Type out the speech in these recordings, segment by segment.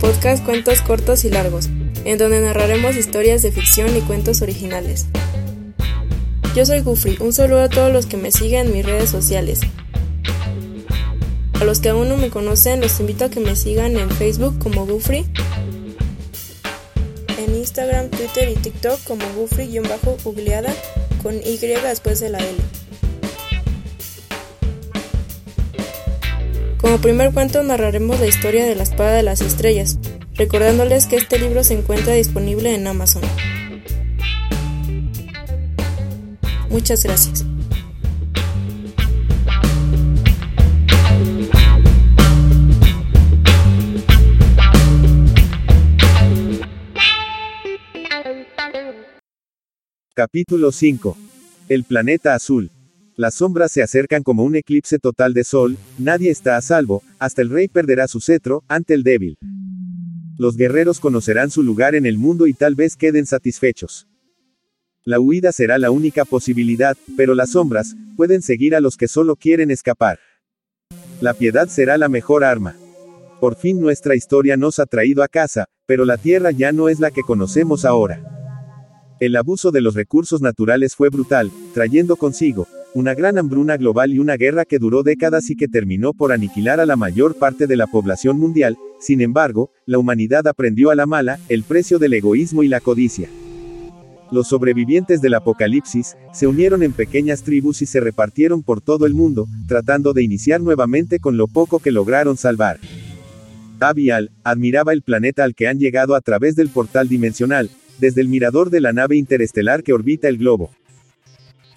podcast Cuentos Cortos y Largos, en donde narraremos historias de ficción y cuentos originales. Yo soy Gufri, un saludo a todos los que me siguen en mis redes sociales. A los que aún no me conocen, los invito a que me sigan en Facebook como Gufri, en Instagram, Twitter y TikTok como Gufri-googleada con Y después de la L. Como primer cuento narraremos la historia de la espada de las estrellas, recordándoles que este libro se encuentra disponible en Amazon. Muchas gracias. Capítulo 5. El planeta azul. Las sombras se acercan como un eclipse total de sol, nadie está a salvo, hasta el rey perderá su cetro, ante el débil. Los guerreros conocerán su lugar en el mundo y tal vez queden satisfechos. La huida será la única posibilidad, pero las sombras, pueden seguir a los que solo quieren escapar. La piedad será la mejor arma. Por fin nuestra historia nos ha traído a casa, pero la tierra ya no es la que conocemos ahora. El abuso de los recursos naturales fue brutal, trayendo consigo, una gran hambruna global y una guerra que duró décadas y que terminó por aniquilar a la mayor parte de la población mundial, sin embargo, la humanidad aprendió a la mala, el precio del egoísmo y la codicia. Los sobrevivientes del apocalipsis, se unieron en pequeñas tribus y se repartieron por todo el mundo, tratando de iniciar nuevamente con lo poco que lograron salvar. Abial, admiraba el planeta al que han llegado a través del portal dimensional, desde el mirador de la nave interestelar que orbita el globo.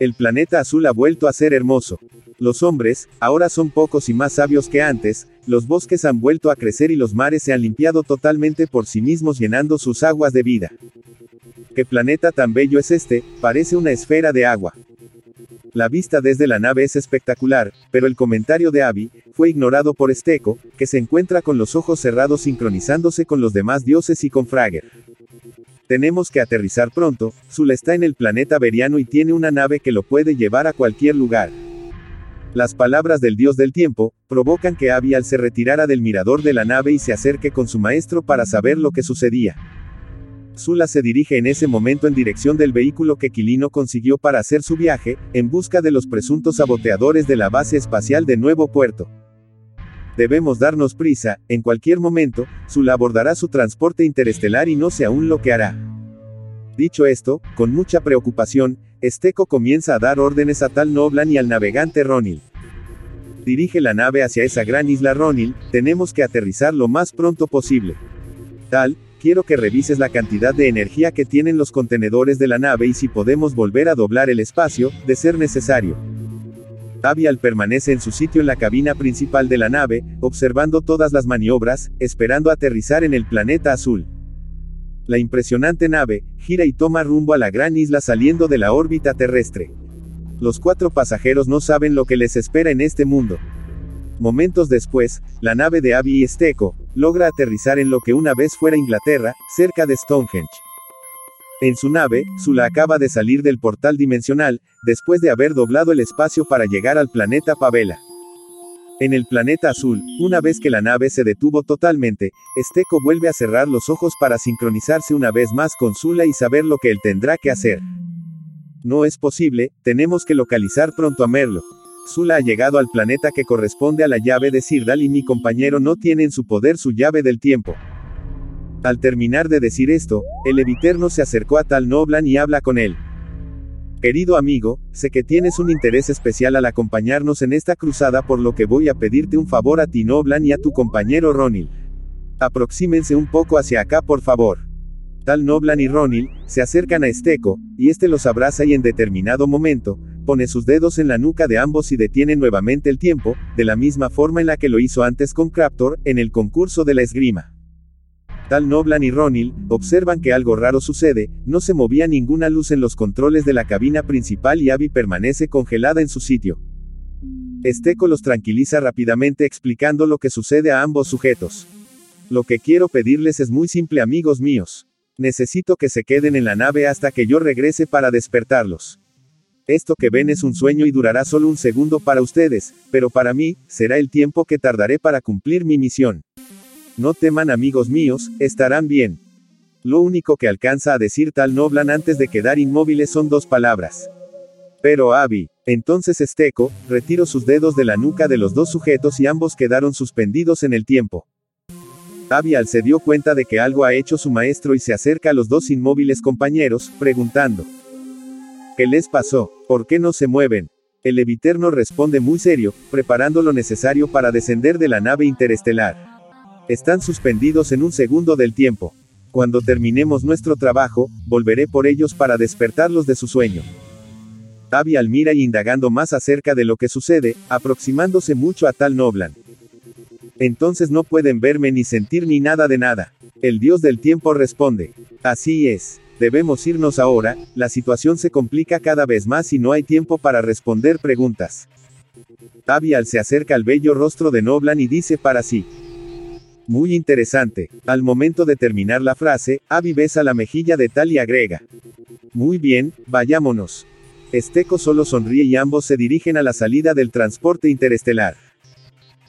El planeta azul ha vuelto a ser hermoso. Los hombres, ahora son pocos y más sabios que antes, los bosques han vuelto a crecer y los mares se han limpiado totalmente por sí mismos llenando sus aguas de vida. ¿Qué planeta tan bello es este? Parece una esfera de agua. La vista desde la nave es espectacular, pero el comentario de Abby, fue ignorado por Esteco, que se encuentra con los ojos cerrados sincronizándose con los demás dioses y con Frager. Tenemos que aterrizar pronto, Zula está en el planeta Veriano y tiene una nave que lo puede llevar a cualquier lugar. Las palabras del dios del tiempo, provocan que Abial se retirara del mirador de la nave y se acerque con su maestro para saber lo que sucedía. Zula se dirige en ese momento en dirección del vehículo que Quilino consiguió para hacer su viaje, en busca de los presuntos saboteadores de la base espacial de Nuevo Puerto. Debemos darnos prisa, en cualquier momento, Zula abordará su transporte interestelar y no sé aún lo que hará. Dicho esto, con mucha preocupación, Esteco comienza a dar órdenes a Tal Noblan y al navegante Ronil. Dirige la nave hacia esa gran isla Ronil, tenemos que aterrizar lo más pronto posible. Tal, quiero que revises la cantidad de energía que tienen los contenedores de la nave y si podemos volver a doblar el espacio, de ser necesario. Avial permanece en su sitio en la cabina principal de la nave, observando todas las maniobras, esperando aterrizar en el planeta azul. La impresionante nave, gira y toma rumbo a la gran isla saliendo de la órbita terrestre. Los cuatro pasajeros no saben lo que les espera en este mundo. Momentos después, la nave de Abby y Esteco, logra aterrizar en lo que una vez fuera Inglaterra, cerca de Stonehenge. En su nave, Zula acaba de salir del portal dimensional, después de haber doblado el espacio para llegar al planeta Pavela. En el planeta azul, una vez que la nave se detuvo totalmente, Esteco vuelve a cerrar los ojos para sincronizarse una vez más con Zula y saber lo que él tendrá que hacer. No es posible, tenemos que localizar pronto a Merlo. Zula ha llegado al planeta que corresponde a la llave de Sirdal y mi compañero no tiene en su poder su llave del tiempo. Al terminar de decir esto, el Eviterno se acercó a Tal Noblan y habla con él. Querido amigo, sé que tienes un interés especial al acompañarnos en esta cruzada por lo que voy a pedirte un favor a ti Noblan y a tu compañero Ronil. Aproxímense un poco hacia acá por favor. Tal Noblan y Ronil, se acercan a Esteco, y este los abraza y en determinado momento, pone sus dedos en la nuca de ambos y detiene nuevamente el tiempo, de la misma forma en la que lo hizo antes con Craptor, en el concurso de la esgrima. Tal Noblan y Ronil, observan que algo raro sucede, no se movía ninguna luz en los controles de la cabina principal y Abby permanece congelada en su sitio. Esteco los tranquiliza rápidamente explicando lo que sucede a ambos sujetos. Lo que quiero pedirles es muy simple amigos míos. Necesito que se queden en la nave hasta que yo regrese para despertarlos. Esto que ven es un sueño y durará solo un segundo para ustedes, pero para mí, será el tiempo que tardaré para cumplir mi misión. No teman amigos míos, estarán bien. Lo único que alcanza a decir tal Noblan antes de quedar inmóviles son dos palabras. Pero Abby, entonces Esteco, retiró sus dedos de la nuca de los dos sujetos y ambos quedaron suspendidos en el tiempo. Abial se dio cuenta de que algo ha hecho su maestro y se acerca a los dos inmóviles compañeros, preguntando. ¿Qué les pasó? ¿Por qué no se mueven? El Eviterno responde muy serio, preparando lo necesario para descender de la nave interestelar. Están suspendidos en un segundo del tiempo. Cuando terminemos nuestro trabajo, volveré por ellos para despertarlos de su sueño. Abial mira y indagando más acerca de lo que sucede, aproximándose mucho a tal Noblan. Entonces no pueden verme ni sentir ni nada de nada. El dios del tiempo responde. Así es. Debemos irnos ahora, la situación se complica cada vez más y no hay tiempo para responder preguntas. Abial se acerca al bello rostro de Noblan y dice para sí. Muy interesante. Al momento de terminar la frase, Abby besa la mejilla de Tal y agrega. Muy bien, vayámonos. Esteco solo sonríe y ambos se dirigen a la salida del transporte interestelar.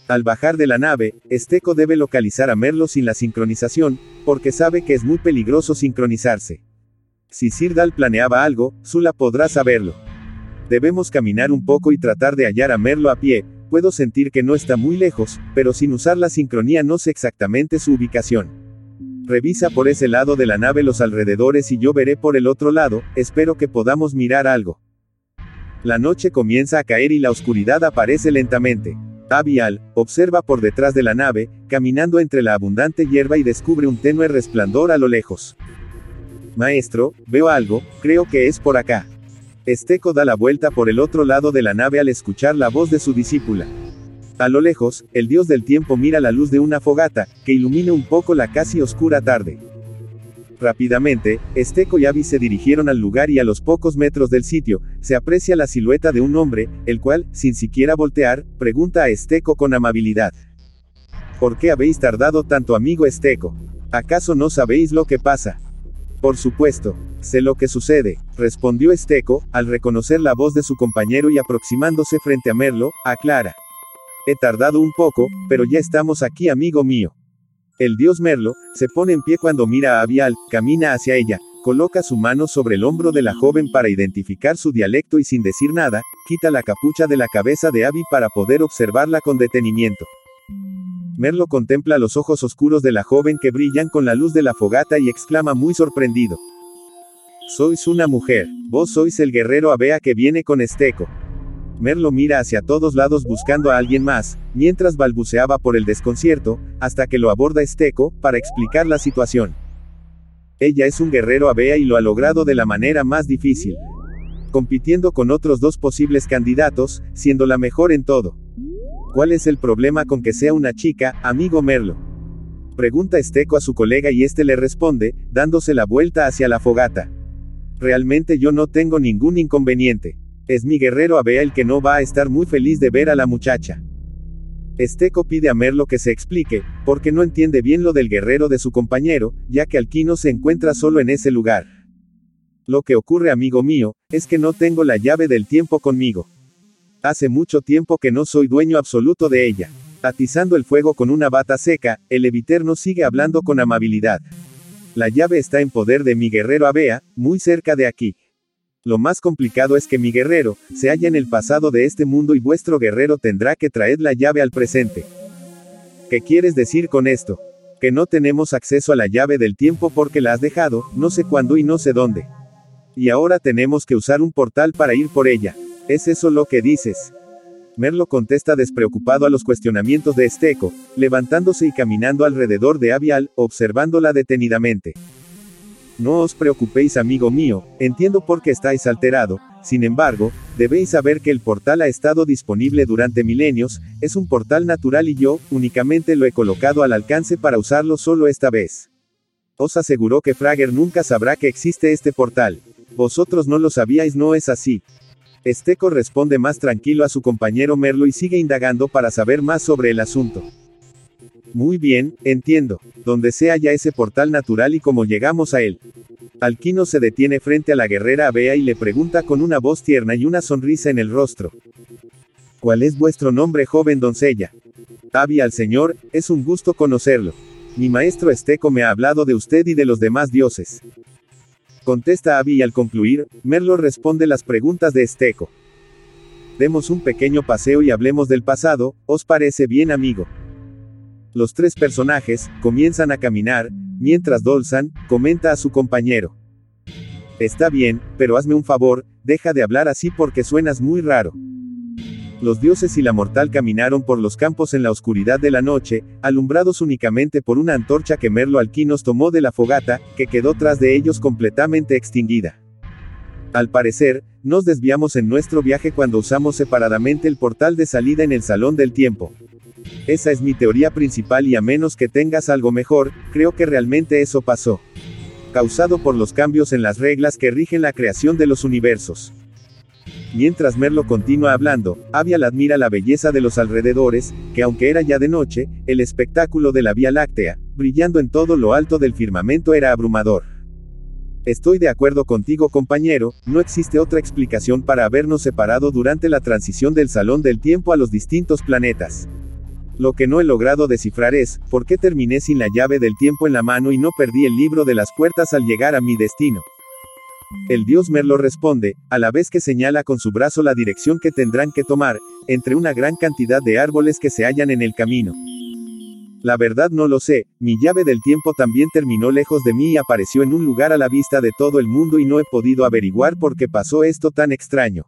Al bajar de la nave, Esteco debe localizar a Merlo sin la sincronización, porque sabe que es muy peligroso sincronizarse. Si Sirdal planeaba algo, Zula podrá saberlo. Debemos caminar un poco y tratar de hallar a Merlo a pie, puedo sentir que no está muy lejos, pero sin usar la sincronía no sé exactamente su ubicación. Revisa por ese lado de la nave los alrededores y yo veré por el otro lado, espero que podamos mirar algo. La noche comienza a caer y la oscuridad aparece lentamente. Abial, observa por detrás de la nave, caminando entre la abundante hierba y descubre un tenue resplandor a lo lejos. Maestro, veo algo, creo que es por acá. Esteco da la vuelta por el otro lado de la nave al escuchar la voz de su discípula. A lo lejos, el dios del tiempo mira la luz de una fogata, que ilumina un poco la casi oscura tarde. Rápidamente, Esteco y Abby se dirigieron al lugar y a los pocos metros del sitio, se aprecia la silueta de un hombre, el cual, sin siquiera voltear, pregunta a Esteco con amabilidad. ¿Por qué habéis tardado tanto amigo Esteco? ¿Acaso no sabéis lo que pasa? Por supuesto, sé lo que sucede, respondió Esteco, al reconocer la voz de su compañero y aproximándose frente a Merlo, aclara. He tardado un poco, pero ya estamos aquí amigo mío. El dios Merlo, se pone en pie cuando mira a Abial, camina hacia ella, coloca su mano sobre el hombro de la joven para identificar su dialecto y sin decir nada, quita la capucha de la cabeza de Abby para poder observarla con detenimiento. Merlo contempla los ojos oscuros de la joven que brillan con la luz de la fogata y exclama muy sorprendido. Sois una mujer, vos sois el guerrero Abea que viene con Esteco. Merlo mira hacia todos lados buscando a alguien más, mientras balbuceaba por el desconcierto, hasta que lo aborda Esteco, para explicar la situación. Ella es un guerrero Abea y lo ha logrado de la manera más difícil. Compitiendo con otros dos posibles candidatos, siendo la mejor en todo. ¿Cuál es el problema con que sea una chica, amigo Merlo? Pregunta Esteco a su colega y este le responde, dándose la vuelta hacia la fogata. Realmente yo no tengo ningún inconveniente. Es mi guerrero Abea el que no va a estar muy feliz de ver a la muchacha. Esteco pide a Merlo que se explique, porque no entiende bien lo del guerrero de su compañero, ya que Alquino se encuentra solo en ese lugar. Lo que ocurre, amigo mío, es que no tengo la llave del tiempo conmigo. Hace mucho tiempo que no soy dueño absoluto de ella. Atizando el fuego con una bata seca, el Eviterno sigue hablando con amabilidad. La llave está en poder de mi guerrero Abea, muy cerca de aquí. Lo más complicado es que mi guerrero, se halla en el pasado de este mundo y vuestro guerrero tendrá que traer la llave al presente. ¿Qué quieres decir con esto? Que no tenemos acceso a la llave del tiempo porque la has dejado, no sé cuándo y no sé dónde. Y ahora tenemos que usar un portal para ir por ella. ¿Es eso lo que dices? Merlo contesta despreocupado a los cuestionamientos de Esteco, levantándose y caminando alrededor de Avial, observándola detenidamente. No os preocupéis amigo mío, entiendo por qué estáis alterado, sin embargo, debéis saber que el portal ha estado disponible durante milenios, es un portal natural y yo, únicamente lo he colocado al alcance para usarlo solo esta vez. Os aseguró que Frager nunca sabrá que existe este portal. Vosotros no lo sabíais, no es así. Esteco responde más tranquilo a su compañero Merlo y sigue indagando para saber más sobre el asunto. Muy bien, entiendo. Donde sea ya ese portal natural y cómo llegamos a él. Alquino se detiene frente a la guerrera Abea y le pregunta con una voz tierna y una sonrisa en el rostro. ¿Cuál es vuestro nombre, joven doncella? Abby al señor, es un gusto conocerlo. mi maestro Esteco me ha hablado de usted y de los demás dioses. Contesta Abby y al concluir, Merlo responde las preguntas de Esteco. Demos un pequeño paseo y hablemos del pasado, ¿os parece bien amigo? Los tres personajes, comienzan a caminar, mientras Dolzan, comenta a su compañero. Está bien, pero hazme un favor, deja de hablar así porque suenas muy raro. Los dioses y la mortal caminaron por los campos en la oscuridad de la noche, alumbrados únicamente por una antorcha que Merlo Alquinos tomó de la fogata, que quedó tras de ellos completamente extinguida. Al parecer, nos desviamos en nuestro viaje cuando usamos separadamente el portal de salida en el Salón del Tiempo. Esa es mi teoría principal y a menos que tengas algo mejor, creo que realmente eso pasó. Causado por los cambios en las reglas que rigen la creación de los universos. Mientras Merlo continúa hablando, Avial admira la belleza de los alrededores, que aunque era ya de noche, el espectáculo de la Vía Láctea, brillando en todo lo alto del firmamento era abrumador. Estoy de acuerdo contigo compañero, no existe otra explicación para habernos separado durante la transición del Salón del Tiempo a los distintos planetas. Lo que no he logrado descifrar es, ¿por qué terminé sin la llave del tiempo en la mano y no perdí el libro de las puertas al llegar a mi destino? El dios Merlo responde, a la vez que señala con su brazo la dirección que tendrán que tomar, entre una gran cantidad de árboles que se hallan en el camino. La verdad no lo sé, mi llave del tiempo también terminó lejos de mí y apareció en un lugar a la vista de todo el mundo y no he podido averiguar por qué pasó esto tan extraño.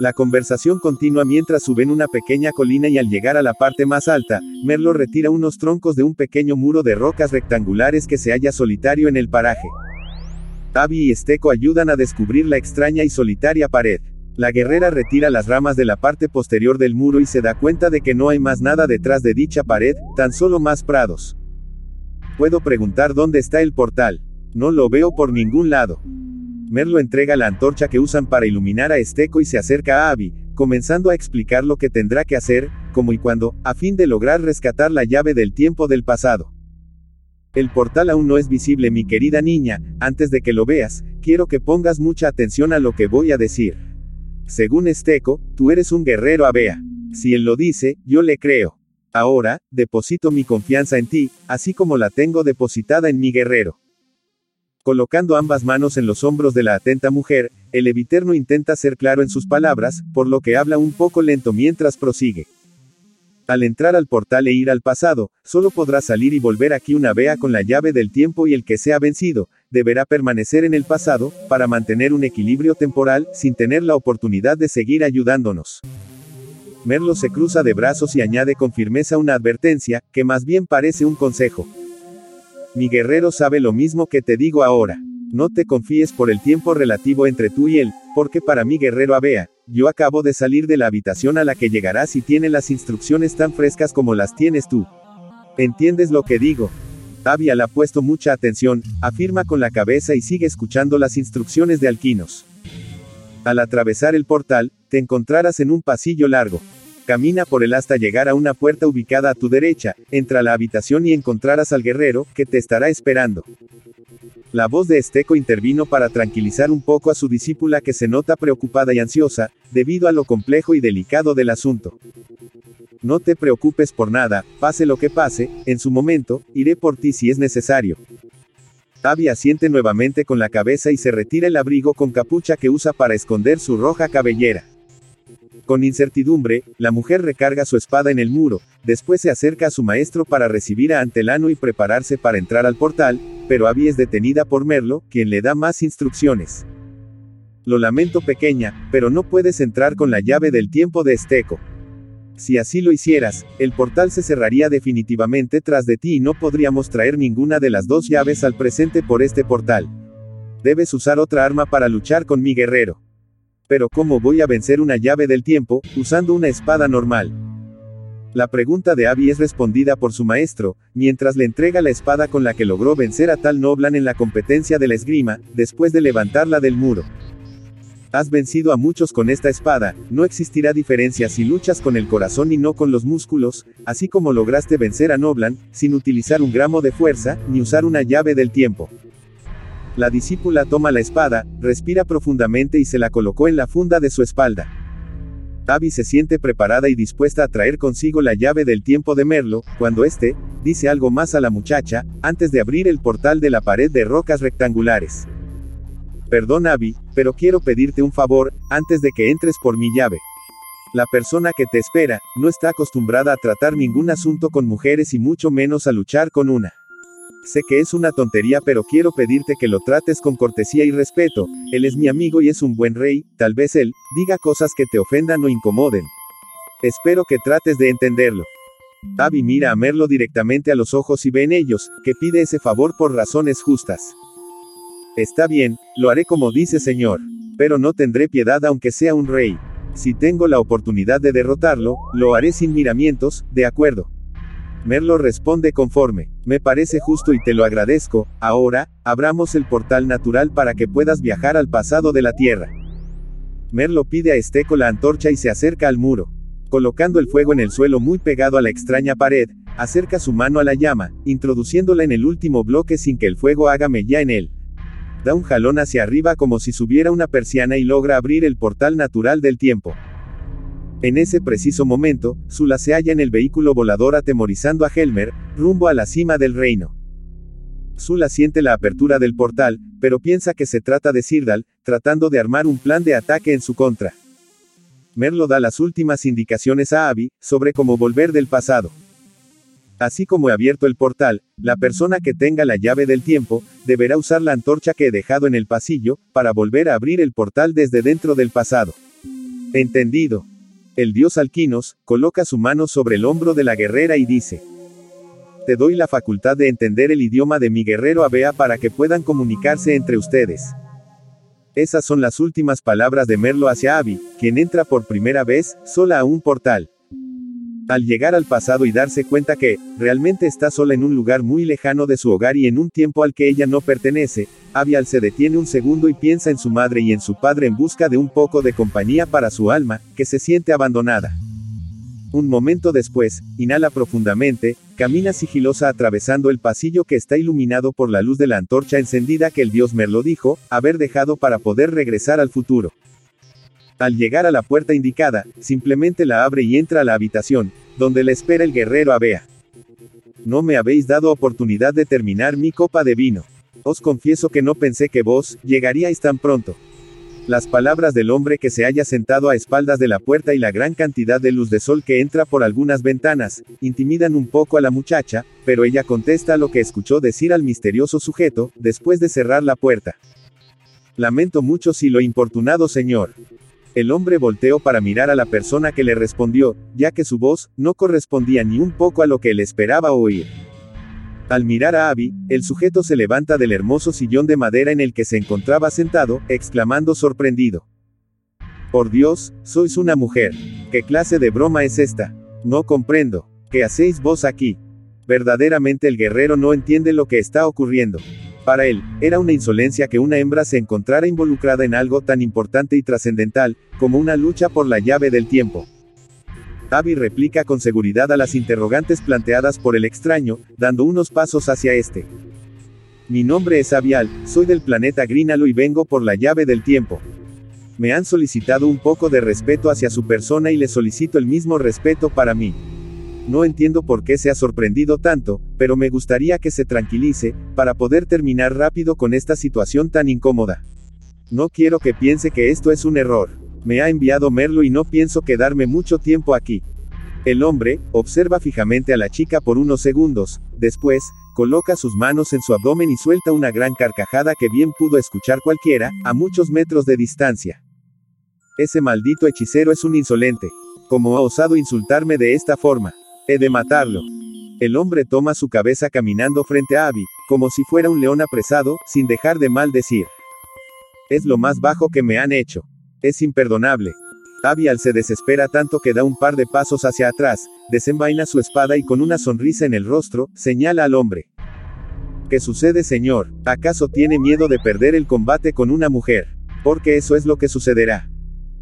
La conversación continúa mientras suben una pequeña colina y al llegar a la parte más alta, Merlo retira unos troncos de un pequeño muro de rocas rectangulares que se halla solitario en el paraje. Abby y Esteco ayudan a descubrir la extraña y solitaria pared. La guerrera retira las ramas de la parte posterior del muro y se da cuenta de que no hay más nada detrás de dicha pared, tan solo más prados. Puedo preguntar dónde está el portal. No lo veo por ningún lado. Merlo entrega la antorcha que usan para iluminar a Esteco y se acerca a Abby, comenzando a explicar lo que tendrá que hacer, como y cuando, a fin de lograr rescatar la llave del tiempo del pasado. El portal aún no es visible mi querida niña, antes de que lo veas, quiero que pongas mucha atención a lo que voy a decir. Según Esteco, tú eres un guerrero Abea. Si él lo dice, yo le creo. Ahora, deposito mi confianza en ti, así como la tengo depositada en mi guerrero. Colocando ambas manos en los hombros de la atenta mujer, el eviterno intenta ser claro en sus palabras, por lo que habla un poco lento mientras prosigue. Al entrar al portal e ir al pasado, solo podrá salir y volver aquí una vea con la llave del tiempo y el que sea vencido, deberá permanecer en el pasado, para mantener un equilibrio temporal, sin tener la oportunidad de seguir ayudándonos. Merlo se cruza de brazos y añade con firmeza una advertencia, que más bien parece un consejo. Mi guerrero sabe lo mismo que te digo ahora. No te confíes por el tiempo relativo entre tú y él, porque para mi guerrero Abea, yo acabo de salir de la habitación a la que llegarás y tiene las instrucciones tan frescas como las tienes tú. ¿Entiendes lo que digo? Abia le ha puesto mucha atención, afirma con la cabeza y sigue escuchando las instrucciones de Alquinos. Al atravesar el portal, te encontrarás en un pasillo largo. Camina por él hasta llegar a una puerta ubicada a tu derecha, entra a la habitación y encontrarás al guerrero, que te estará esperando. La voz de Esteco intervino para tranquilizar un poco a su discípula que se nota preocupada y ansiosa, debido a lo complejo y delicado del asunto. No te preocupes por nada, pase lo que pase, en su momento, iré por ti si es necesario. Abby asiente nuevamente con la cabeza y se retira el abrigo con capucha que usa para esconder su roja cabellera. Con incertidumbre, la mujer recarga su espada en el muro, después se acerca a su maestro para recibir a Antelano y prepararse para entrar al portal, pero Abby es detenida por Merlo, quien le da más instrucciones. Lo lamento pequeña, pero no puedes entrar con la llave del tiempo de Esteco. Si así lo hicieras, el portal se cerraría definitivamente tras de ti y no podríamos traer ninguna de las dos llaves al presente por este portal. Debes usar otra arma para luchar con mi guerrero. Pero ¿cómo voy a vencer una llave del tiempo, usando una espada normal? La pregunta de Abby es respondida por su maestro, mientras le entrega la espada con la que logró vencer a tal Noblan en la competencia de la esgrima, después de levantarla del muro. Has vencido a muchos con esta espada, no existirá diferencia si luchas con el corazón y no con los músculos, así como lograste vencer a Noblan, sin utilizar un gramo de fuerza, ni usar una llave del tiempo. La discípula toma la espada, respira profundamente y se la colocó en la funda de su espalda. Abby se siente preparada y dispuesta a traer consigo la llave del tiempo de Merlo, cuando éste, dice algo más a la muchacha, antes de abrir el portal de la pared de rocas rectangulares. Perdón Abby, pero quiero pedirte un favor, antes de que entres por mi llave. La persona que te espera, no está acostumbrada a tratar ningún asunto con mujeres y mucho menos a luchar con una. Sé que es una tontería pero quiero pedirte que lo trates con cortesía y respeto, él es mi amigo y es un buen rey, tal vez él, diga cosas que te ofendan o incomoden. Espero que trates de entenderlo. Abby mira a Merlo directamente a los ojos y ve en ellos, que pide ese favor por razones justas. Está bien, lo haré como dice señor. Pero no tendré piedad aunque sea un rey. Si tengo la oportunidad de derrotarlo, lo haré sin miramientos, de acuerdo. Merlo responde conforme. Me parece justo y te lo agradezco. Ahora, abramos el portal natural para que puedas viajar al pasado de la Tierra. Merlo pide a Esteco la antorcha y se acerca al muro. Colocando el fuego en el suelo muy pegado a la extraña pared, acerca su mano a la llama, introduciéndola en el último bloque sin que el fuego haga mella en él. Da un jalón hacia arriba como si subiera una persiana y logra abrir el portal natural del tiempo. En ese preciso momento, Zula se halla en el vehículo volador atemorizando a Helmer, rumbo a la cima del reino. Zula siente la apertura del portal, pero piensa que se trata de Sirdal, tratando de armar un plan de ataque en su contra. Merlo da las últimas indicaciones a Abby, sobre cómo volver del pasado. Así como he abierto el portal, la persona que tenga la llave del tiempo, deberá usar la antorcha que he dejado en el pasillo, para volver a abrir el portal desde dentro del pasado. Entendido. El dios Alquinos, coloca su mano sobre el hombro de la guerrera y dice, Te doy la facultad de entender el idioma de mi guerrero Abea para que puedan comunicarse entre ustedes. Esas son las últimas palabras de Merlo hacia Abby, quien entra por primera vez, sola a un portal. Al llegar al pasado y darse cuenta que, realmente está sola en un lugar muy lejano de su hogar y en un tiempo al que ella no pertenece, Avial se detiene un segundo y piensa en su madre y en su padre en busca de un poco de compañía para su alma, que se siente abandonada. Un momento después, inhala profundamente, camina sigilosa atravesando el pasillo que está iluminado por la luz de la antorcha encendida que el dios Merlo dijo, haber dejado para poder regresar al futuro. Al llegar a la puerta indicada, simplemente la abre y entra a la habitación, donde le espera el guerrero Abea. No me habéis dado oportunidad de terminar mi copa de vino. Os confieso que no pensé que vos, llegaríais tan pronto. Las palabras del hombre que se haya sentado a espaldas de la puerta y la gran cantidad de luz de sol que entra por algunas ventanas, intimidan un poco a la muchacha, pero ella contesta lo que escuchó decir al misterioso sujeto, después de cerrar la puerta. Lamento mucho si lo importunado señor. El hombre volteó para mirar a la persona que le respondió, ya que su voz, no correspondía ni un poco a lo que él esperaba oír. Al mirar a Abby, el sujeto se levanta del hermoso sillón de madera en el que se encontraba sentado, exclamando sorprendido. Por Dios, sois una mujer. ¿Qué clase de broma es esta? No comprendo. ¿Qué hacéis vos aquí? Verdaderamente el guerrero no entiende lo que está ocurriendo. Para él, era una insolencia que una hembra se encontrara involucrada en algo tan importante y trascendental, como una lucha por la llave del tiempo. Abby replica con seguridad a las interrogantes planteadas por el extraño, dando unos pasos hacia este. Mi nombre es Avial, soy del planeta Grínalo y vengo por la llave del tiempo. Me han solicitado un poco de respeto hacia su persona y le solicito el mismo respeto para mí. No entiendo por qué se ha sorprendido tanto, pero me gustaría que se tranquilice, para poder terminar rápido con esta situación tan incómoda. No quiero que piense que esto es un error. Me ha enviado Merlo y no pienso quedarme mucho tiempo aquí. El hombre, observa fijamente a la chica por unos segundos, después, coloca sus manos en su abdomen y suelta una gran carcajada que bien pudo escuchar cualquiera, a muchos metros de distancia. Ese maldito hechicero es un insolente. ¿Cómo ha osado insultarme de esta forma? He de matarlo. El hombre toma su cabeza caminando frente a Abby, como si fuera un león apresado, sin dejar de maldecir. Es lo más bajo que me han hecho. Es imperdonable. Abial se desespera tanto que da un par de pasos hacia atrás, desenvaina su espada y con una sonrisa en el rostro, señala al hombre. ¿Qué sucede, señor? ¿Acaso tiene miedo de perder el combate con una mujer? Porque eso es lo que sucederá.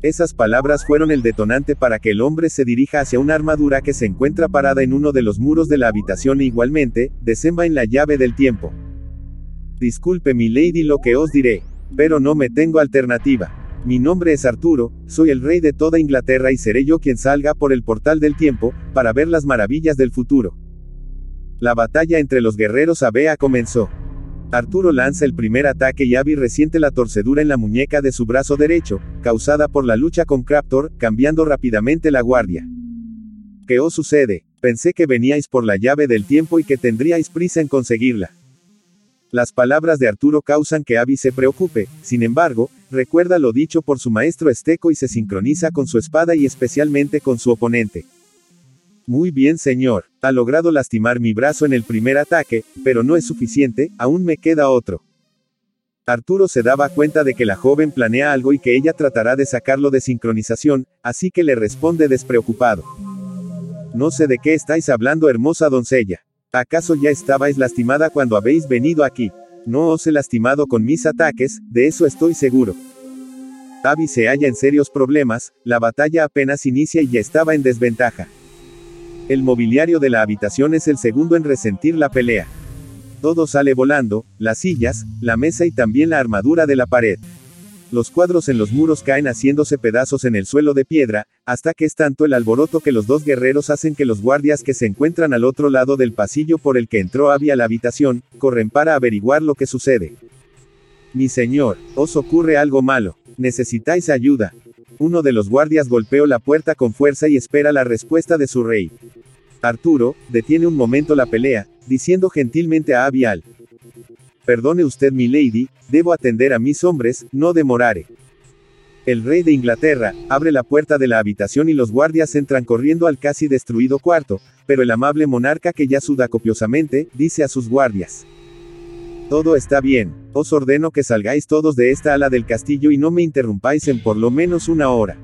Esas palabras fueron el detonante para que el hombre se dirija hacia una armadura que se encuentra parada en uno de los muros de la habitación e igualmente, en la llave del tiempo. Disculpe mi lady lo que os diré. Pero no me tengo alternativa. Mi nombre es Arturo, soy el rey de toda Inglaterra y seré yo quien salga por el portal del tiempo, para ver las maravillas del futuro. La batalla entre los guerreros Abea comenzó. Arturo lanza el primer ataque y Abby resiente la torcedura en la muñeca de su brazo derecho, causada por la lucha con Craptor, cambiando rápidamente la guardia. ¿Qué os sucede? Pensé que veníais por la llave del tiempo y que tendríais prisa en conseguirla. Las palabras de Arturo causan que Abby se preocupe, sin embargo, recuerda lo dicho por su maestro Esteco y se sincroniza con su espada y especialmente con su oponente. Muy bien señor, ha logrado lastimar mi brazo en el primer ataque, pero no es suficiente, aún me queda otro. Arturo se daba cuenta de que la joven planea algo y que ella tratará de sacarlo de sincronización, así que le responde despreocupado. No sé de qué estáis hablando hermosa doncella. ¿Acaso ya estabais lastimada cuando habéis venido aquí? No os he lastimado con mis ataques, de eso estoy seguro. Abby se halla en serios problemas, la batalla apenas inicia y ya estaba en desventaja. El mobiliario de la habitación es el segundo en resentir la pelea. Todo sale volando, las sillas, la mesa y también la armadura de la pared. Los cuadros en los muros caen haciéndose pedazos en el suelo de piedra, hasta que es tanto el alboroto que los dos guerreros hacen que los guardias que se encuentran al otro lado del pasillo por el que entró Abby a la habitación, corren para averiguar lo que sucede. Mi señor, os ocurre algo malo. Necesitáis ayuda. Uno de los guardias golpeó la puerta con fuerza y espera la respuesta de su rey. Arturo, detiene un momento la pelea, diciendo gentilmente a Abby al Perdone usted mi lady, debo atender a mis hombres, no demoraré. El rey de Inglaterra, abre la puerta de la habitación y los guardias entran corriendo al casi destruido cuarto, pero el amable monarca que ya suda copiosamente, dice a sus guardias. Todo está bien, os ordeno que salgáis todos de esta ala del castillo y no me interrumpáis en por lo menos una hora.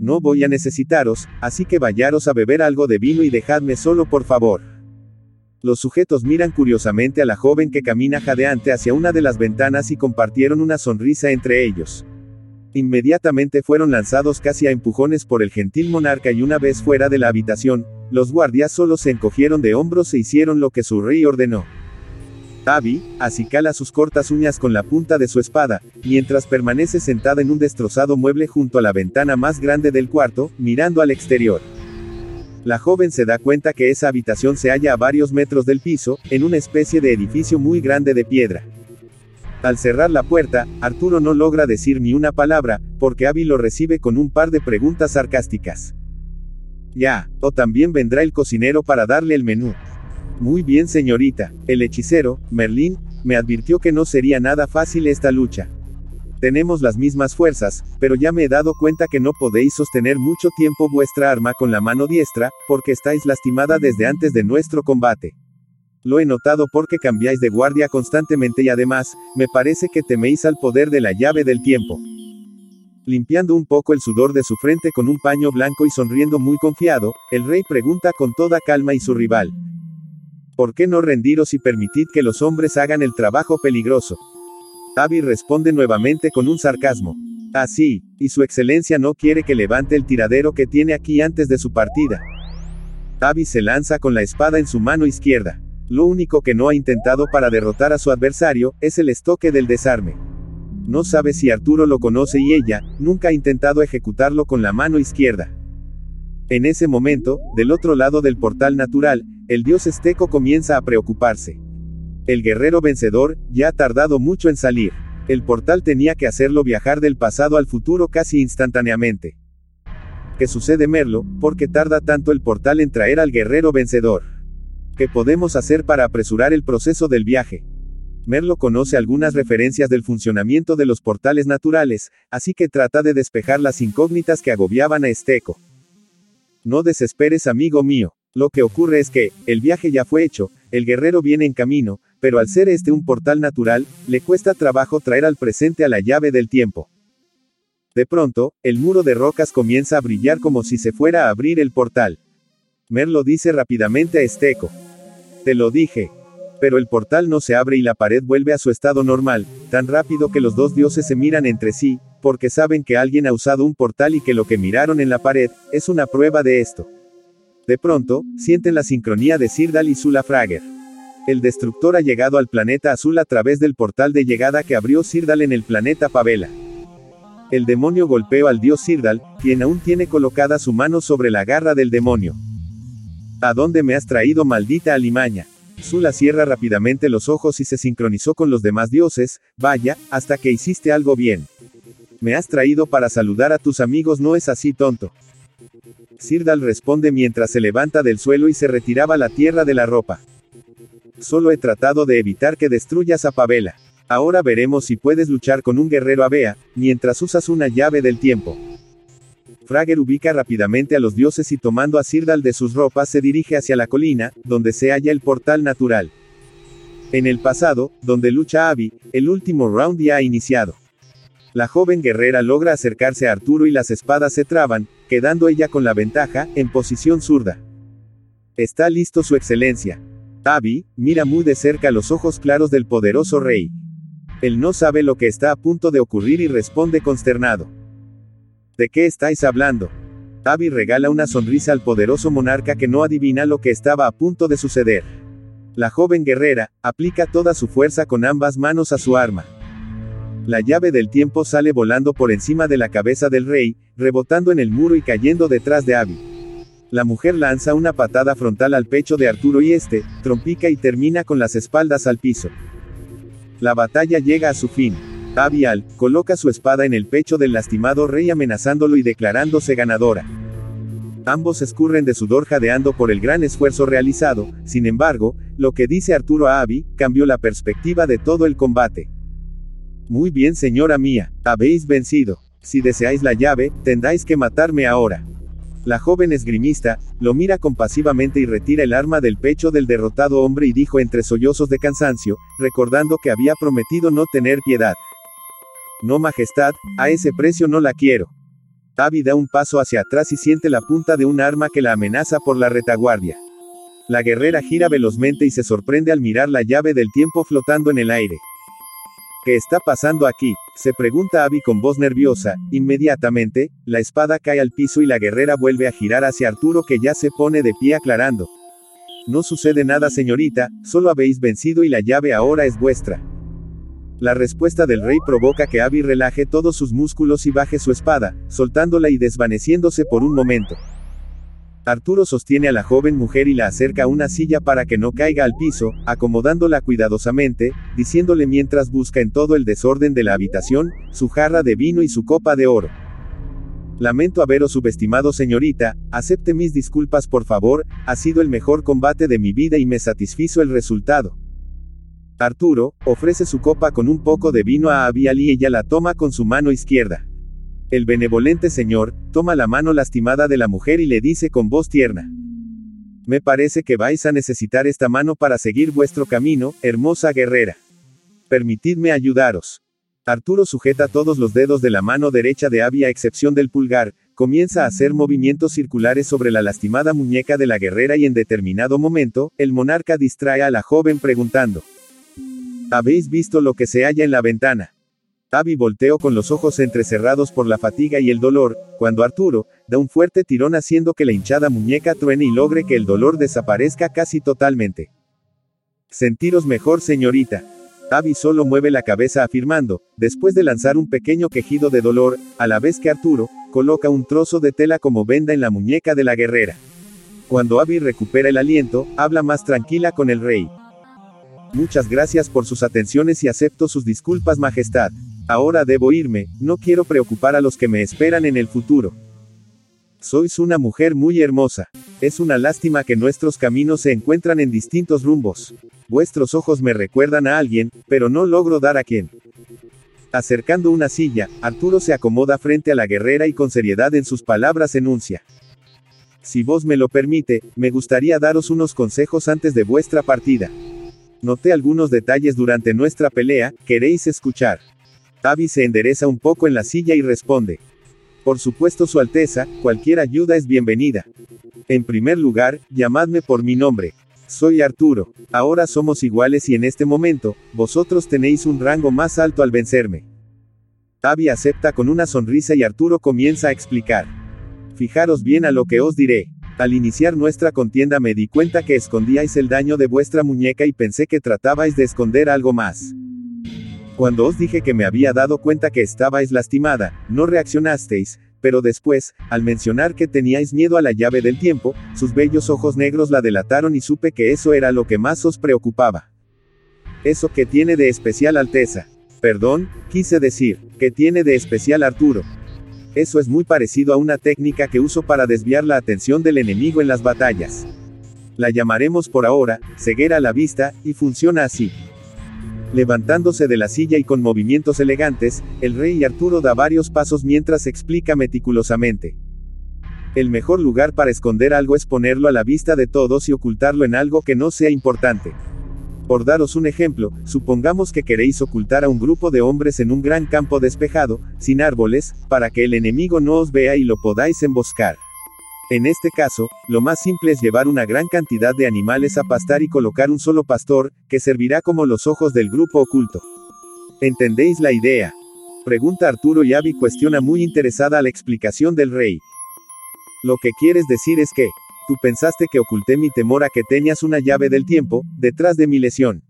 No voy a necesitaros, así que vayaros a beber algo de vino y dejadme solo por favor. Los sujetos miran curiosamente a la joven que camina jadeante hacia una de las ventanas y compartieron una sonrisa entre ellos. Inmediatamente fueron lanzados casi a empujones por el gentil monarca y una vez fuera de la habitación, los guardias solo se encogieron de hombros e hicieron lo que su rey ordenó. Abby, acicala sus cortas uñas con la punta de su espada, mientras permanece sentada en un destrozado mueble junto a la ventana más grande del cuarto, mirando al exterior. La joven se da cuenta que esa habitación se halla a varios metros del piso, en una especie de edificio muy grande de piedra. Al cerrar la puerta, Arturo no logra decir ni una palabra, porque Abby lo recibe con un par de preguntas sarcásticas. Ya, o también vendrá el cocinero para darle el menú. Muy bien señorita, el hechicero, Merlín, me advirtió que no sería nada fácil esta lucha. Tenemos las mismas fuerzas, pero ya me he dado cuenta que no podéis sostener mucho tiempo vuestra arma con la mano diestra, porque estáis lastimada desde antes de nuestro combate. Lo he notado porque cambiáis de guardia constantemente y además, me parece que teméis al poder de la llave del tiempo. Limpiando un poco el sudor de su frente con un paño blanco y sonriendo muy confiado, el rey pregunta con toda calma y su rival. ¿Por qué no rendiros y permitid que los hombres hagan el trabajo peligroso? Abby responde nuevamente con un sarcasmo. Así, ah, y su excelencia no quiere que levante el tiradero que tiene aquí antes de su partida. Abby se lanza con la espada en su mano izquierda. Lo único que no ha intentado para derrotar a su adversario, es el estoque del desarme. No sabe si Arturo lo conoce y ella, nunca ha intentado ejecutarlo con la mano izquierda. En ese momento, del otro lado del portal natural, el dios esteco comienza a preocuparse. El guerrero vencedor, ya ha tardado mucho en salir. El portal tenía que hacerlo viajar del pasado al futuro casi instantáneamente. ¿Qué sucede Merlo? ¿Por qué tarda tanto el portal en traer al guerrero vencedor? ¿Qué podemos hacer para apresurar el proceso del viaje? Merlo conoce algunas referencias del funcionamiento de los portales naturales, así que trata de despejar las incógnitas que agobiaban a Esteco. No desesperes amigo mío. Lo que ocurre es que, el viaje ya fue hecho, el guerrero viene en camino, pero al ser este un portal natural, le cuesta trabajo traer al presente a la llave del tiempo. De pronto, el muro de rocas comienza a brillar como si se fuera a abrir el portal. Merlo dice rápidamente a Esteco. Te lo dije. Pero el portal no se abre y la pared vuelve a su estado normal, tan rápido que los dos dioses se miran entre sí, porque saben que alguien ha usado un portal y que lo que miraron en la pared, es una prueba de esto. De pronto, sienten la sincronía de Sirdal y Sula Frager. El destructor ha llegado al planeta azul a través del portal de llegada que abrió Sirdal en el planeta Pavela. El demonio golpeó al dios Sirdal, quien aún tiene colocada su mano sobre la garra del demonio. ¿A dónde me has traído, maldita alimaña? Sula cierra rápidamente los ojos y se sincronizó con los demás dioses, vaya, hasta que hiciste algo bien. Me has traído para saludar a tus amigos, no es así tonto. Sirdal responde mientras se levanta del suelo y se retiraba la tierra de la ropa. Solo he tratado de evitar que destruyas a Pavela. Ahora veremos si puedes luchar con un guerrero Avea, mientras usas una llave del tiempo. Frager ubica rápidamente a los dioses y tomando a Sirdal de sus ropas se dirige hacia la colina, donde se halla el portal natural. En el pasado, donde lucha Abby, el último round ya ha iniciado. La joven guerrera logra acercarse a Arturo y las espadas se traban, quedando ella con la ventaja, en posición zurda. Está listo su excelencia. Abby, mira muy de cerca los ojos claros del poderoso rey. Él no sabe lo que está a punto de ocurrir y responde consternado. ¿De qué estáis hablando? Abby regala una sonrisa al poderoso monarca que no adivina lo que estaba a punto de suceder. La joven guerrera, aplica toda su fuerza con ambas manos a su arma. La llave del tiempo sale volando por encima de la cabeza del rey, rebotando en el muro y cayendo detrás de Abby. La mujer lanza una patada frontal al pecho de Arturo y este, trompica y termina con las espaldas al piso. La batalla llega a su fin. Abial, coloca su espada en el pecho del lastimado rey amenazándolo y declarándose ganadora. Ambos escurren de sudor jadeando por el gran esfuerzo realizado, sin embargo, lo que dice Arturo a Abby, cambió la perspectiva de todo el combate. Muy bien señora mía, habéis vencido. Si deseáis la llave, tendráis que matarme ahora. La joven esgrimista, lo mira compasivamente y retira el arma del pecho del derrotado hombre y dijo entre sollozos de cansancio, recordando que había prometido no tener piedad. No majestad, a ese precio no la quiero. Abby da un paso hacia atrás y siente la punta de un arma que la amenaza por la retaguardia. La guerrera gira velozmente y se sorprende al mirar la llave del tiempo flotando en el aire. ¿Qué está pasando aquí? Se pregunta Abby con voz nerviosa, inmediatamente, la espada cae al piso y la guerrera vuelve a girar hacia Arturo que ya se pone de pie aclarando. No sucede nada señorita, solo habéis vencido y la llave ahora es vuestra. La respuesta del rey provoca que Abby relaje todos sus músculos y baje su espada, soltándola y desvaneciéndose por un momento. Arturo sostiene a la joven mujer y la acerca a una silla para que no caiga al piso, acomodándola cuidadosamente, diciéndole mientras busca en todo el desorden de la habitación, su jarra de vino y su copa de oro. Lamento haberos subestimado señorita, acepte mis disculpas por favor, ha sido el mejor combate de mi vida y me satisfizo el resultado. Arturo, ofrece su copa con un poco de vino a Abial y ella la toma con su mano izquierda. El benevolente señor, toma la mano lastimada de la mujer y le dice con voz tierna. Me parece que vais a necesitar esta mano para seguir vuestro camino, hermosa guerrera. Permitidme ayudaros. Arturo sujeta todos los dedos de la mano derecha de Abby a excepción del pulgar, comienza a hacer movimientos circulares sobre la lastimada muñeca de la guerrera y en determinado momento, el monarca distrae a la joven preguntando. ¿Habéis visto lo que se halla en la ventana? Abby volteó con los ojos entrecerrados por la fatiga y el dolor, cuando Arturo, da un fuerte tirón haciendo que la hinchada muñeca truene y logre que el dolor desaparezca casi totalmente. Sentiros mejor señorita. Abby solo mueve la cabeza afirmando, después de lanzar un pequeño quejido de dolor, a la vez que Arturo, coloca un trozo de tela como venda en la muñeca de la guerrera. Cuando Abby recupera el aliento, habla más tranquila con el rey. Muchas gracias por sus atenciones y acepto sus disculpas, Majestad. Ahora debo irme, no quiero preocupar a los que me esperan en el futuro. Sois una mujer muy hermosa. Es una lástima que nuestros caminos se encuentran en distintos rumbos. Vuestros ojos me recuerdan a alguien, pero no logro dar a quién. Acercando una silla, Arturo se acomoda frente a la guerrera y con seriedad en sus palabras enuncia. Si vos me lo permite, me gustaría daros unos consejos antes de vuestra partida. Noté algunos detalles durante nuestra pelea, ¿queréis escuchar? Abby se endereza un poco en la silla y responde. Por supuesto Su Alteza, cualquier ayuda es bienvenida. En primer lugar, llamadme por mi nombre. Soy Arturo. Ahora somos iguales y en este momento, vosotros tenéis un rango más alto al vencerme. Abby acepta con una sonrisa y Arturo comienza a explicar. Fijaros bien a lo que os diré. Al iniciar nuestra contienda me di cuenta que escondíais el daño de vuestra muñeca y pensé que tratabais de esconder algo más. Cuando os dije que me había dado cuenta que estabais lastimada, no reaccionasteis, pero después, al mencionar que teníais miedo a la llave del tiempo, sus bellos ojos negros la delataron y supe que eso era lo que más os preocupaba. Eso que tiene de especial Alteza. Perdón, quise decir, que tiene de especial Arturo. Eso es muy parecido a una técnica que uso para desviar la atención del enemigo en las batallas. La llamaremos por ahora, ceguera a la vista, y funciona así. Levantándose de la silla y con movimientos elegantes, el rey Arturo da varios pasos mientras explica meticulosamente. El mejor lugar para esconder algo es ponerlo a la vista de todos y ocultarlo en algo que no sea importante. Por daros un ejemplo, supongamos que queréis ocultar a un grupo de hombres en un gran campo despejado, sin árboles, para que el enemigo no os vea y lo podáis emboscar. En este caso, lo más simple es llevar una gran cantidad de animales a pastar y colocar un solo pastor, que servirá como los ojos del grupo oculto. ¿Entendéis la idea? Pregunta Arturo y Abby cuestiona muy interesada la explicación del rey. Lo que quieres decir es que, tú pensaste que oculté mi temor a que tenías una llave del tiempo, detrás de mi lesión.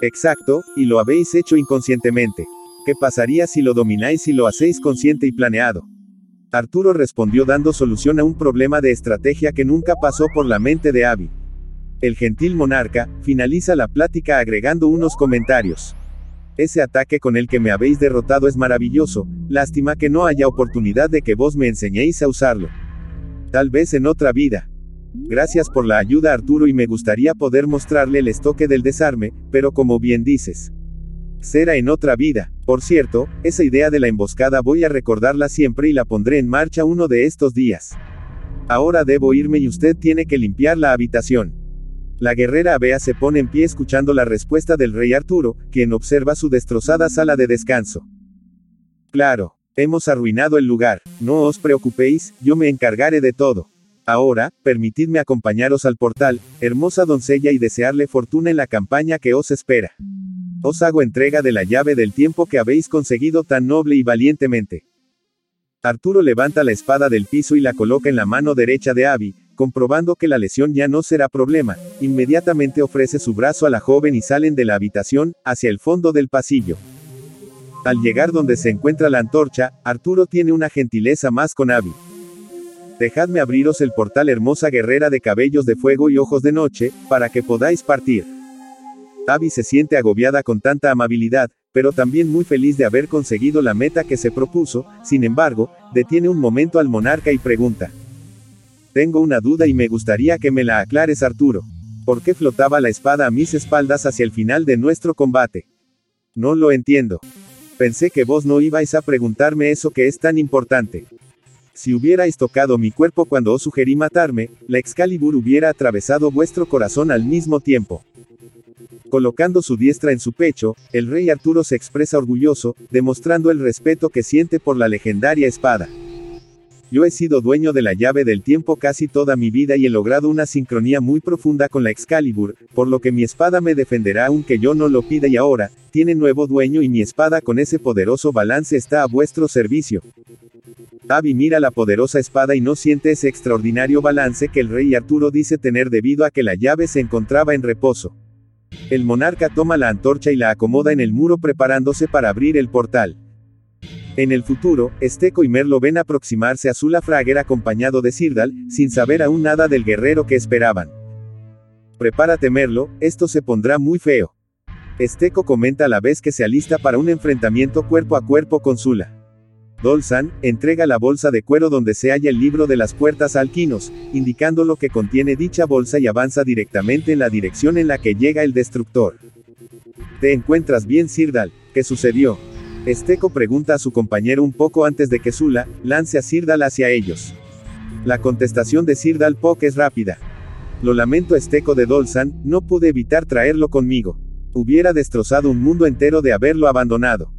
Exacto, y lo habéis hecho inconscientemente. ¿Qué pasaría si lo domináis y lo hacéis consciente y planeado? Arturo respondió dando solución a un problema de estrategia que nunca pasó por la mente de Abby. El gentil monarca, finaliza la plática agregando unos comentarios. Ese ataque con el que me habéis derrotado es maravilloso, lástima que no haya oportunidad de que vos me enseñéis a usarlo. Tal vez en otra vida. Gracias por la ayuda Arturo y me gustaría poder mostrarle el estoque del desarme, pero como bien dices. Será en otra vida. Por cierto, esa idea de la emboscada voy a recordarla siempre y la pondré en marcha uno de estos días. Ahora debo irme y usted tiene que limpiar la habitación. La guerrera Bea se pone en pie escuchando la respuesta del rey Arturo, quien observa su destrozada sala de descanso. Claro, hemos arruinado el lugar, no os preocupéis, yo me encargaré de todo. Ahora, permitidme acompañaros al portal, hermosa doncella y desearle fortuna en la campaña que os espera os hago entrega de la llave del tiempo que habéis conseguido tan noble y valientemente. Arturo levanta la espada del piso y la coloca en la mano derecha de Abby, comprobando que la lesión ya no será problema, inmediatamente ofrece su brazo a la joven y salen de la habitación, hacia el fondo del pasillo. Al llegar donde se encuentra la antorcha, Arturo tiene una gentileza más con Abby. Dejadme abriros el portal hermosa guerrera de cabellos de fuego y ojos de noche, para que podáis partir. Abby se siente agobiada con tanta amabilidad, pero también muy feliz de haber conseguido la meta que se propuso, sin embargo, detiene un momento al monarca y pregunta. Tengo una duda y me gustaría que me la aclares Arturo. ¿Por qué flotaba la espada a mis espaldas hacia el final de nuestro combate? No lo entiendo. Pensé que vos no ibais a preguntarme eso que es tan importante. Si hubierais tocado mi cuerpo cuando os sugerí matarme, la Excalibur hubiera atravesado vuestro corazón al mismo tiempo. Colocando su diestra en su pecho, el rey Arturo se expresa orgulloso, demostrando el respeto que siente por la legendaria espada. Yo he sido dueño de la llave del tiempo casi toda mi vida y he logrado una sincronía muy profunda con la Excalibur, por lo que mi espada me defenderá aunque yo no lo pida y ahora, tiene nuevo dueño y mi espada con ese poderoso balance está a vuestro servicio. Abby mira la poderosa espada y no siente ese extraordinario balance que el rey Arturo dice tener debido a que la llave se encontraba en reposo. El monarca toma la antorcha y la acomoda en el muro preparándose para abrir el portal. En el futuro, Esteco y Merlo ven aproximarse a Zula Frager acompañado de Sirdal, sin saber aún nada del guerrero que esperaban. Prepárate Merlo, esto se pondrá muy feo. Esteco comenta a la vez que se alista para un enfrentamiento cuerpo a cuerpo con Zula. Dolzan, entrega la bolsa de cuero donde se halla el libro de las puertas alquinos, indicando lo que contiene dicha bolsa y avanza directamente en la dirección en la que llega el destructor. ¿Te encuentras bien, Sirdal? ¿Qué sucedió? Esteco pregunta a su compañero un poco antes de que Zula lance a Sirdal hacia ellos. La contestación de Sirdal Pok es rápida. Lo lamento Esteco de Dolzan, no pude evitar traerlo conmigo. Hubiera destrozado un mundo entero de haberlo abandonado.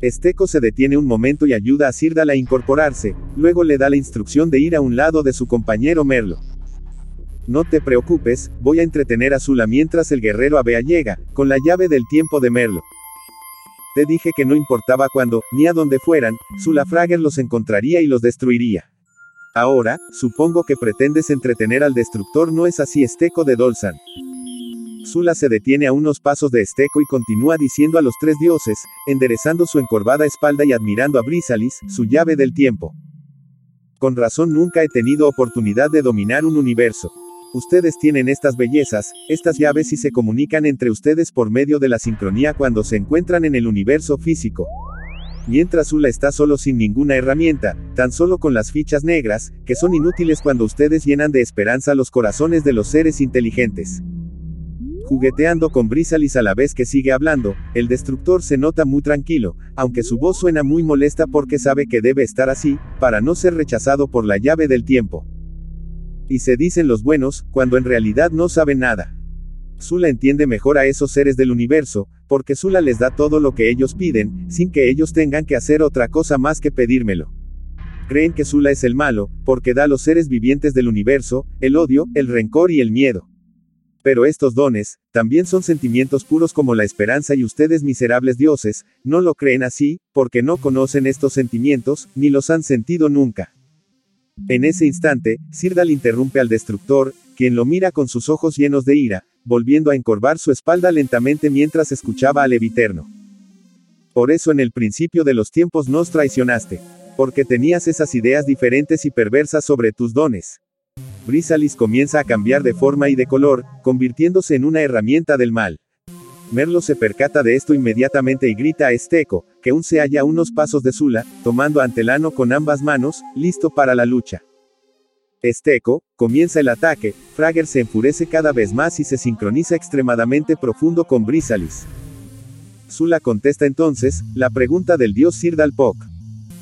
Esteco se detiene un momento y ayuda a Sirdal a incorporarse, luego le da la instrucción de ir a un lado de su compañero Merlo. No te preocupes, voy a entretener a Zula mientras el guerrero Abea llega, con la llave del tiempo de Merlo. Dije que no importaba cuándo, ni a dónde fueran, Zula Frager los encontraría y los destruiría. Ahora, supongo que pretendes entretener al destructor, ¿no es así Esteco de Dolzan? Zula se detiene a unos pasos de Esteco y continúa diciendo a los tres dioses, enderezando su encorvada espalda y admirando a Brisalis, su llave del tiempo. Con razón nunca he tenido oportunidad de dominar un universo. Ustedes tienen estas bellezas, estas llaves y se comunican entre ustedes por medio de la sincronía cuando se encuentran en el universo físico. Mientras Zula está solo sin ninguna herramienta, tan solo con las fichas negras, que son inútiles cuando ustedes llenan de esperanza los corazones de los seres inteligentes. Jugueteando con Brisalis a la vez que sigue hablando, el destructor se nota muy tranquilo, aunque su voz suena muy molesta porque sabe que debe estar así, para no ser rechazado por la llave del tiempo. Y se dicen los buenos, cuando en realidad no saben nada. Zula entiende mejor a esos seres del universo, porque Zula les da todo lo que ellos piden, sin que ellos tengan que hacer otra cosa más que pedírmelo. Creen que Zula es el malo, porque da a los seres vivientes del universo, el odio, el rencor y el miedo. Pero estos dones, también son sentimientos puros como la esperanza y ustedes miserables dioses, no lo creen así, porque no conocen estos sentimientos, ni los han sentido nunca. En ese instante, Sirdal interrumpe al destructor, quien lo mira con sus ojos llenos de ira, volviendo a encorvar su espalda lentamente mientras escuchaba al Eviterno. Por eso en el principio de los tiempos nos traicionaste, porque tenías esas ideas diferentes y perversas sobre tus dones. Brisalis comienza a cambiar de forma y de color, convirtiéndose en una herramienta del mal. Merlo se percata de esto inmediatamente y grita a Esteco, que aún se halla unos pasos de Zula, tomando Antelano con ambas manos, listo para la lucha. Esteco, comienza el ataque, Frager se enfurece cada vez más y se sincroniza extremadamente profundo con Brisalis. Zula contesta entonces, la pregunta del dios Sirdalpok.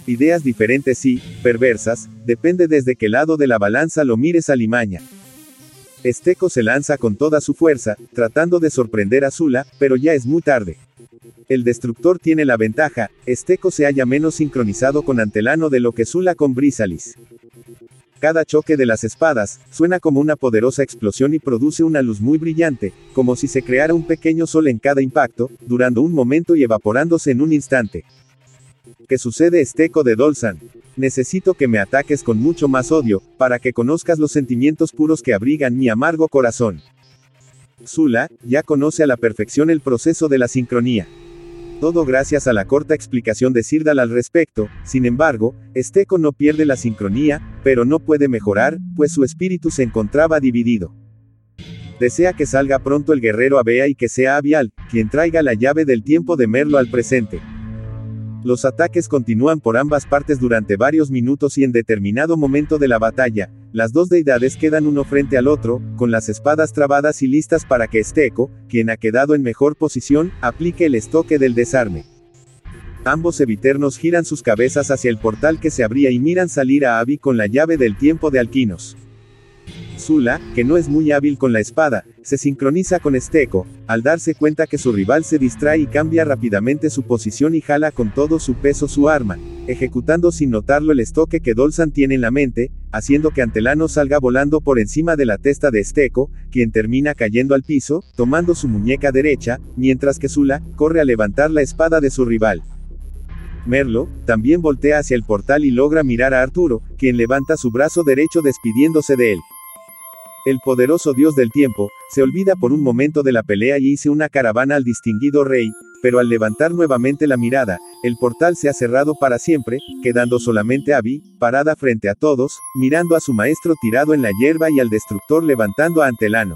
Ideas diferentes y, perversas, depende desde qué lado de la balanza lo mires a Limaña. Esteco se lanza con toda su fuerza, tratando de sorprender a Zula, pero ya es muy tarde. El destructor tiene la ventaja, Esteco se halla menos sincronizado con Antelano de lo que Zula con Brisalis. Cada choque de las espadas, suena como una poderosa explosión y produce una luz muy brillante, como si se creara un pequeño sol en cada impacto, durando un momento y evaporándose en un instante. ¿Qué sucede Esteco de Dolzan? Necesito que me ataques con mucho más odio, para que conozcas los sentimientos puros que abrigan mi amargo corazón. Zula, ya conoce a la perfección el proceso de la sincronía. Todo gracias a la corta explicación de Sirdal al respecto, sin embargo, Esteco no pierde la sincronía, pero no puede mejorar, pues su espíritu se encontraba dividido. Desea que salga pronto el guerrero Abea y que sea Avial, quien traiga la llave del tiempo de Merlo al presente. Los ataques continúan por ambas partes durante varios minutos y en determinado momento de la batalla, las dos deidades quedan uno frente al otro, con las espadas trabadas y listas para que Esteco, quien ha quedado en mejor posición, aplique el estoque del desarme. Ambos eviternos giran sus cabezas hacia el portal que se abría y miran salir a Abby con la llave del tiempo de Alquinos. Zula, que no es muy hábil con la espada, se sincroniza con Esteco, al darse cuenta que su rival se distrae y cambia rápidamente su posición y jala con todo su peso su arma, ejecutando sin notarlo el estoque que Dolzan tiene en la mente, haciendo que Antelano salga volando por encima de la testa de Esteco, quien termina cayendo al piso, tomando su muñeca derecha, mientras que Zula, corre a levantar la espada de su rival. Merlo, también voltea hacia el portal y logra mirar a Arturo, quien levanta su brazo derecho despidiéndose de él. El poderoso dios del tiempo, se olvida por un momento de la pelea y hice una caravana al distinguido rey, pero al levantar nuevamente la mirada, el portal se ha cerrado para siempre, quedando solamente Abby, parada frente a todos, mirando a su maestro tirado en la hierba y al destructor levantando a Antelano.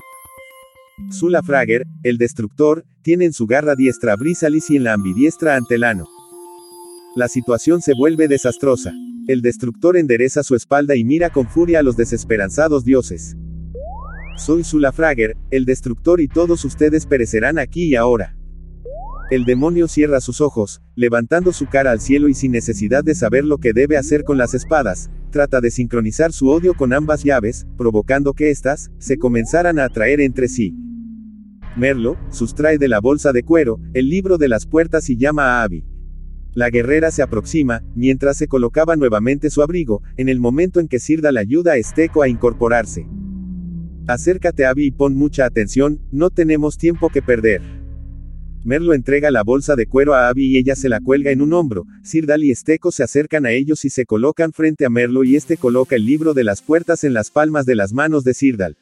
Zula Frager, el destructor, tiene en su garra diestra a Brisalis y en la ambidiestra a Antelano. La situación se vuelve desastrosa. El destructor endereza su espalda y mira con furia a los desesperanzados dioses. Soy Sulafrager, el destructor y todos ustedes perecerán aquí y ahora. El demonio cierra sus ojos, levantando su cara al cielo y sin necesidad de saber lo que debe hacer con las espadas, trata de sincronizar su odio con ambas llaves, provocando que éstas, se comenzaran a atraer entre sí. Merlo, sustrae de la bolsa de cuero, el libro de las puertas y llama a Abby. La guerrera se aproxima, mientras se colocaba nuevamente su abrigo, en el momento en que Sirda la ayuda a Esteco a incorporarse. Acércate Abby y pon mucha atención, no tenemos tiempo que perder. Merlo entrega la bolsa de cuero a Abby y ella se la cuelga en un hombro, Sirdal y Esteco se acercan a ellos y se colocan frente a Merlo y este coloca el libro de las puertas en las palmas de las manos de Sirdal.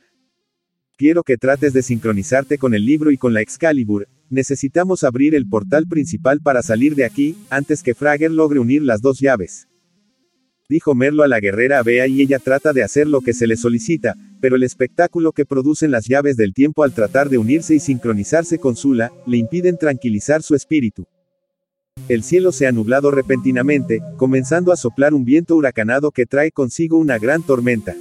quiero que trates de sincronizarte con el libro y con la Excalibur, necesitamos abrir el portal principal para salir de aquí, antes que Fragger logre unir las dos llaves. Dijo Merlo a la guerrera Bea y ella trata de hacer lo que se le solicita, pero el espectáculo que producen las llaves del tiempo al tratar de unirse y sincronizarse con Zula, le impiden tranquilizar su espíritu. El cielo se ha nublado repentinamente, comenzando a soplar un viento huracanado que trae consigo una gran tormenta.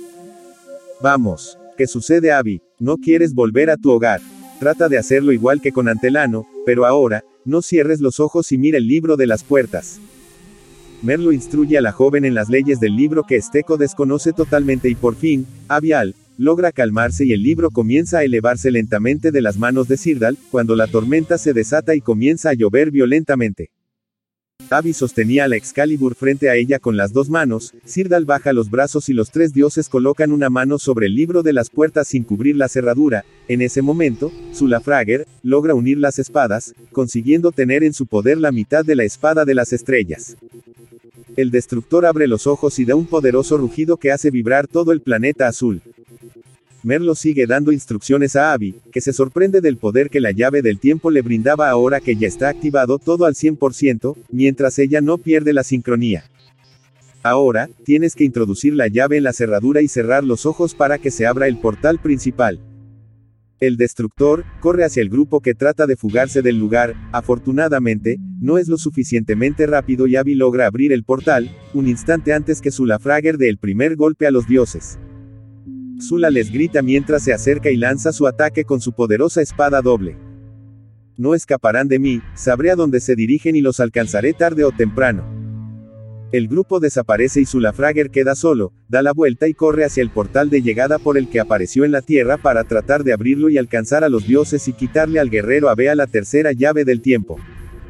Vamos. ¿Qué sucede, Abby? No quieres volver a tu hogar. Trata de hacerlo igual que con Antelano, pero ahora, no cierres los ojos y mira el libro de las puertas. Merlo instruye a la joven en las leyes del libro que Esteco desconoce totalmente y por fin, Avial, logra calmarse y el libro comienza a elevarse lentamente de las manos de Sirdal, cuando la tormenta se desata y comienza a llover violentamente. Abby sostenía la Excalibur frente a ella con las dos manos, Sirdal baja los brazos y los tres dioses colocan una mano sobre el libro de las puertas sin cubrir la cerradura, en ese momento, Sulafrager, logra unir las espadas, consiguiendo tener en su poder la mitad de la espada de las estrellas. El destructor abre los ojos y da un poderoso rugido que hace vibrar todo el planeta azul. Merlo sigue dando instrucciones a Abby, que se sorprende del poder que la llave del tiempo le brindaba ahora que ya está activado todo al 100%, mientras ella no pierde la sincronía. Ahora, tienes que introducir la llave en la cerradura y cerrar los ojos para que se abra el portal principal. El destructor, corre hacia el grupo que trata de fugarse del lugar, afortunadamente, no es lo suficientemente rápido y Abby logra abrir el portal, un instante antes que Sulafrager dé el primer golpe a los dioses. Zula les grita mientras se acerca y lanza su ataque con su poderosa espada doble. No escaparán de mí, sabré a dónde se dirigen y los alcanzaré tarde o temprano. El grupo desaparece y Sulafrager queda solo, da la vuelta y corre hacia el portal de llegada por el que apareció en la tierra para tratar de abrirlo y alcanzar a los dioses y quitarle al guerrero Abea la tercera llave del tiempo.